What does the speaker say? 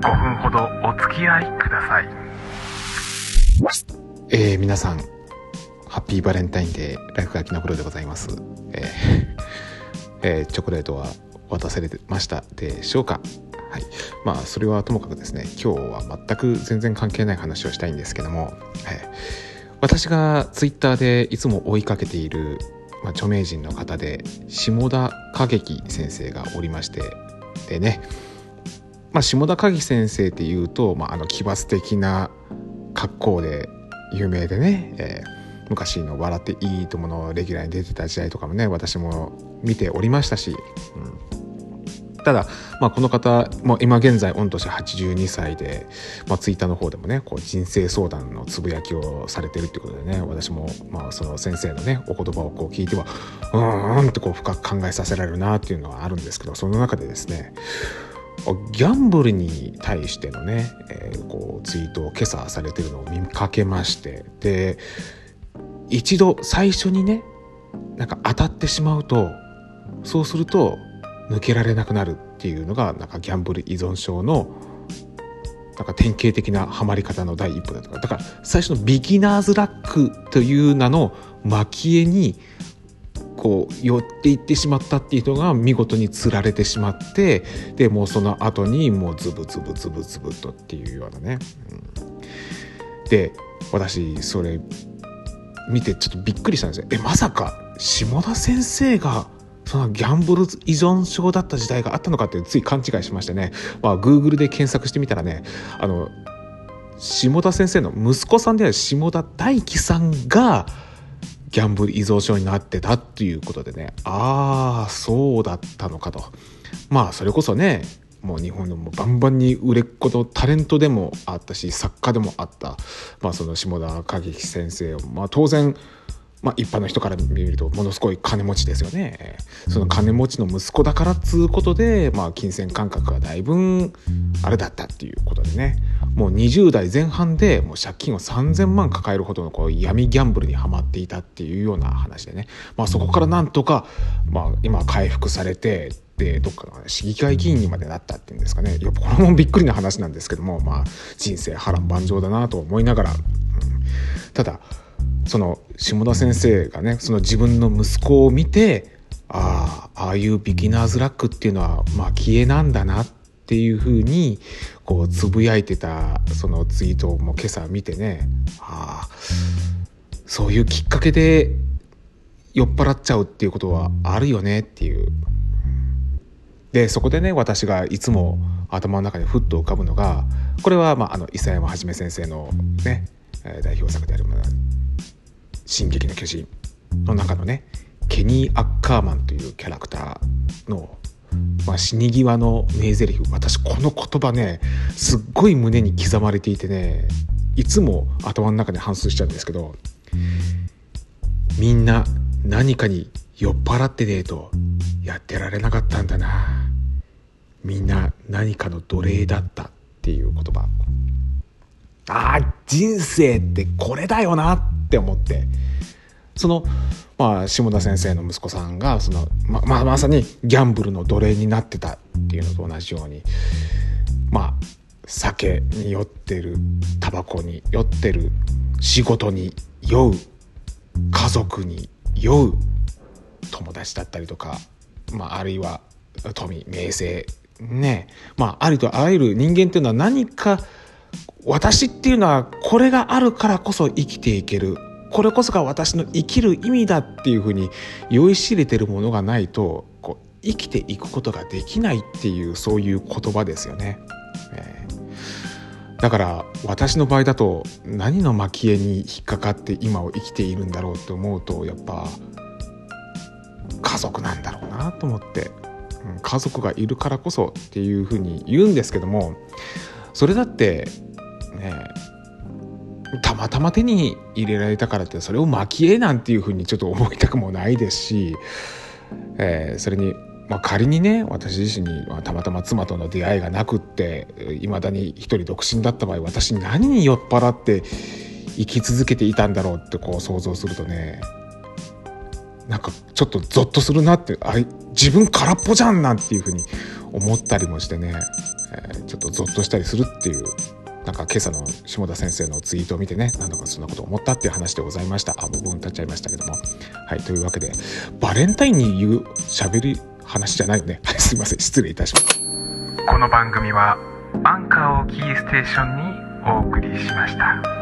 5分ほどお付き合いください。えー、皆さんハッピーバレンタインデーライフがきのプロでございます、えー えーチョコレートは渡されてましたでしょうか？はい。まあそれはともかくですね今日は全く全然関係ない話をしたいんですけども、えー私がツイッターでいつも追いかけている、まあ、著名人の方で下田景樹先生がおりましてでねまあ、下田景樹先生っていうと、まあ、あの奇抜的な格好で有名でね、えー昔の「笑っていいとも!」のレギュラーに出てた時代とかもね私も見ておりましたし、うん、ただ、まあ、この方も今現在御年82歳で、まあ、ツイッターの方でもねこう人生相談のつぶやきをされてるってことでね私も、まあ、その先生のねお言葉をこう聞いてはうーんってこう深く考えさせられるなっていうのはあるんですけどその中でですねギャンブルに対してのね、えーこうツイートを今朝されてるのを見かけまして。で一度最初にねなんか当たってしまうとそうすると抜けられなくなるっていうのがなんかギャンブル依存症のなんか典型的なハマり方の第一歩だとか。だから最初のビギナーズラックという名の蒔絵にこう寄っていってしまったっていう人が見事に釣られてしまってでもうその後にもうズブズブズブズブとっていうようなね。うんで私それ見てちょっとびっくりしたんですよ。えまさか下田先生がそのギャンブル依存症だった時代があったのかってつい勘違いしましてね、まあ、Google で検索してみたらねあの下田先生の息子さんである下田大樹さんがギャンブル依存症になってたっていうことでね。ああそうだったのかと。まあそれこそねもう日本のもうバンバンに売れっ子のタレントでもあったし作家でもあった、まあ、その下田景樹先生を、まあ、当然、まあ、一般の人から見るとものすごい金持ちですよね。その金持ちの息子だからっつうことで、まあ、金銭感覚がだいぶあれだったっていうことでね。もう20代前半でもう借金を3,000万抱えるほどのこう闇ギャンブルにはまっていたっていうような話でね、まあ、そこからなんとか、まあ、今回復されてでどっかの市議会議員にまでなったっていうんですかね。いやこれもびっくりな話なんですけども、まあ、人生波乱万丈だなと思いながら、うん。ただその下田先生がねその自分の息子を見てああああいうビギナーズラックっていうのは蒔絵なんだなってていうふうにこうつぶやいてたそのツイートも今朝見てねああそういうきっかけで酔っ払っちゃうっていうことはあるよねっていう。でそこでね私がいつも頭の中にふっと浮かぶのがこれは、まあ、あの伊佐山はじめ先生のね代表作であるまあ「進撃の巨人」の中のねケニー・アッカーマンというキャラクターの、死に際の名台詞。私この言葉ねすっごい胸に刻まれていてねいつも頭の中に反芻しちゃうんですけどみんな何かに酔っ払ってねえとやってられなかったんだな。みんな何かの奴隷だったっていう言葉。あー人生ってこれだよなって思って。その、まあ、下田先生の息子さんがそのままあまさにギャンブルの奴隷になってたっていうのと同じようにまあ酒に酔ってるタバコに酔ってる仕事に酔う家族に酔う友達だったりとか、まあ、あるいは富名声ねまあありとあらゆる人間っていうのは何か私っていうのはこれがあるからこそ生きていけるこれこそが私の生きる意味だっていうふうに酔いしれてるものがないとこう生きていくことができないっていうそういう言葉ですよね。えーだから私の場合だと何の蒔絵に引っかかって今を生きているんだろうと思うとやっぱ家族なんだろうなと思って、うん家族がいるからこそっていうふうに言うんですけどもそれだってねたまたま手に入れられたからってそれを蒔絵なんていうふうにちょっと思いたくもないですし、えーそれに、まあ、仮にね私自身にまあたまたま妻との出会いがなくっていまだに一人独身だった場合私何に酔っ払って生き続けていたんだろうってこう想像するとねなんかちょっとゾッとするなってあ自分空っぽじゃんなんていうふうに思ったりもしてねえーちょっとゾッとしたりするっていうなんか今朝の下田先生のツイートを見てねなんだかそんなこと思ったっていう話でございました。あもう5分経っちゃいましたけども。はいというわけでバレンタインに言う喋り話じゃないよね。すいません失礼いたしましたこの番組はアンカーをキーステーションにお送りしました。